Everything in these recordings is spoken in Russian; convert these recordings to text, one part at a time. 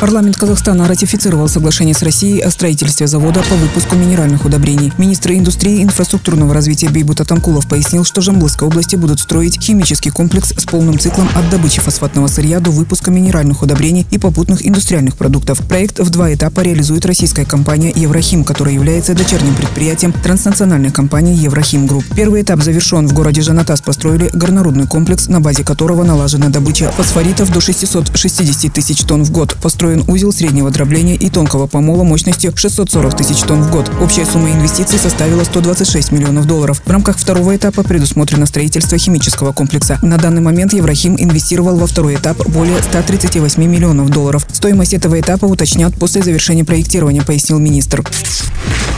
Парламент Казахстана ратифицировал соглашение с Россией о строительстве завода по выпуску минеральных удобрений. Министр индустрии и инфраструктурного развития Бейбут Атамкулов пояснил, что в Жамбылской области будут строить химический комплекс с полным циклом от добычи фосфатного сырья до выпуска минеральных удобрений и попутных индустриальных продуктов. Проект в два этапа реализует российская компания «Еврохим», которая является дочерним предприятием транснациональной компании «Еврохим Групп». Первый этап завершен. В городе Жанатас построили горнорудный комплекс, на базе которого налажена добыча фосфоритов до 660 тысяч тонн в год. Построен узел среднего дробления и тонкого помола мощностью 640 тысяч тонн в год. Общая сумма инвестиций составила 126 миллионов долларов. В рамках второго этапа предусмотрено строительство химического комплекса. На данный момент Еврохим инвестировал во второй этап более 138 миллионов долларов. Стоимость этого этапа уточнят после завершения проектирования, пояснил министр.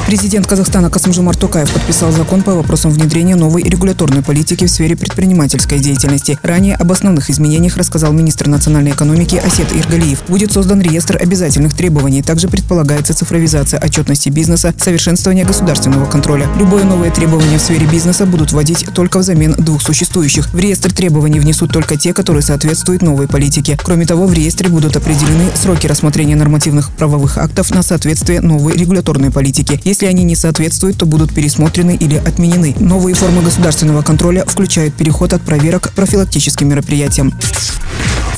Президент Казахстана Касымжумар Токаев подписал закон по вопросам внедрения новой регуляторной политики в сфере предпринимательской деятельности. Ранее об основных изменениях рассказал министр национальной экономики Асет Иргалиев. Будет создан реестр обязательных требований. Также предполагается цифровизация отчетности бизнеса, совершенствование государственного контроля. Любое новое требование в сфере бизнеса будут вводить только взамен двух существующих. В реестр требований внесут только те, которые соответствуют новой политике. Кроме того, в реестре будут определены сроки рассмотрения нормативных правовых актов на соответствие новой регуляторной политике. Если они не соответствуют, то будут пересмотрены или отменены. Новые формы государственного контроля включают переход от проверок к профилактическим мероприятиям.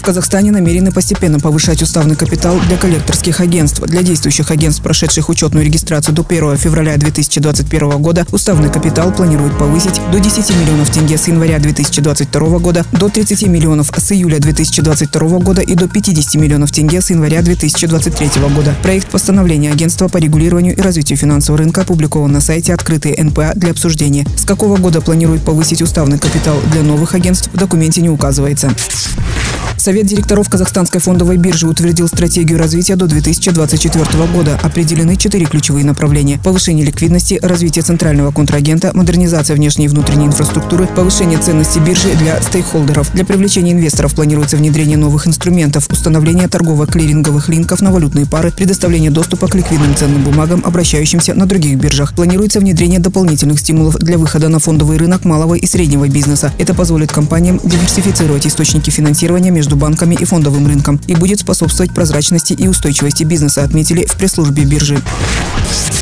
Казахстане намерены постепенно повышать уставный капитал для коллекторских агентств. Для действующих агентств, прошедших учетную регистрацию до 1 февраля 2021 года, уставный капитал планируют повысить до 10 миллионов тенге с января 2022 года, до 30 миллионов с июля 2022 года и до 50 миллионов тенге с января 2023 года. Проект постановления агентства по регулированию и развитию финансового рынка опубликован на сайте «Открытые НПА» для обсуждения. С какого года планируют повысить уставный капитал для новых агентств, в документе не указывается. Совет директоров Казахстанской фондовой биржи утвердил стратегию развития до 2024 года. Определены четыре ключевые направления. Повышение ликвидности, развитие центрального контрагента, модернизация внешней и внутренней инфраструктуры, повышение ценности биржи для стейкхолдеров. Для привлечения инвесторов планируется внедрение новых инструментов, установление торгово-клиринговых линков на валютные пары, предоставление доступа к ликвидным ценным бумагам, обращающимся на других биржах. Планируется внедрение дополнительных стимулов для выхода на фондовый рынок малого и среднего бизнеса. Это позволит компаниям диверсифицировать источники финансирования между между банками и фондовым рынком и будет способствовать прозрачности и устойчивости бизнеса, отметили в пресс-службе биржи.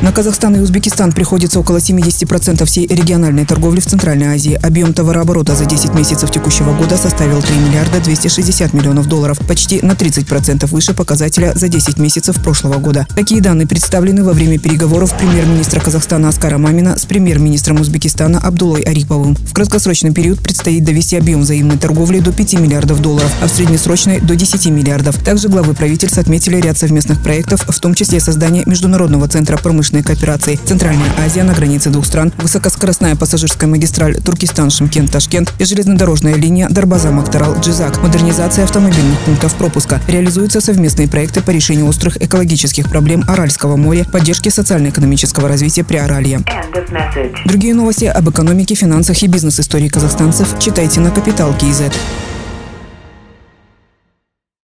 На Казахстан и Узбекистан приходится около 70% всей региональной торговли в Центральной Азии. Объем товарооборота за 10 месяцев текущего года составил 3 миллиарда 260 миллионов долларов, почти на 30% выше показателя за 10 месяцев прошлого года. Такие данные представлены во время переговоров премьер-министра Казахстана Аскара Мамина с премьер-министром Узбекистана Абдулой Ариповым. В краткосрочный период предстоит довести объем взаимной торговли до 5 миллиардов долларов, а в среднесрочной до 10 миллиардов. Также главы правительств отметили ряд совместных проектов, в том числе создание Международного центра промышленной кооперации Центральная Азия на границе двух стран, высокоскоростная пассажирская магистраль Туркестан-Шымкент-Ташкент, железнодорожная линия Дарбаза-Мактарал-Джизак, модернизация автомобильных пунктов пропуска. Реализуются совместные проекты по решению острых экологических проблем Аральского моря, поддержке социально-экономического развития Приоралья. Другие новости об экономике, финансах и бизнес-истории казахстанцев читайте на Капитал Киезет.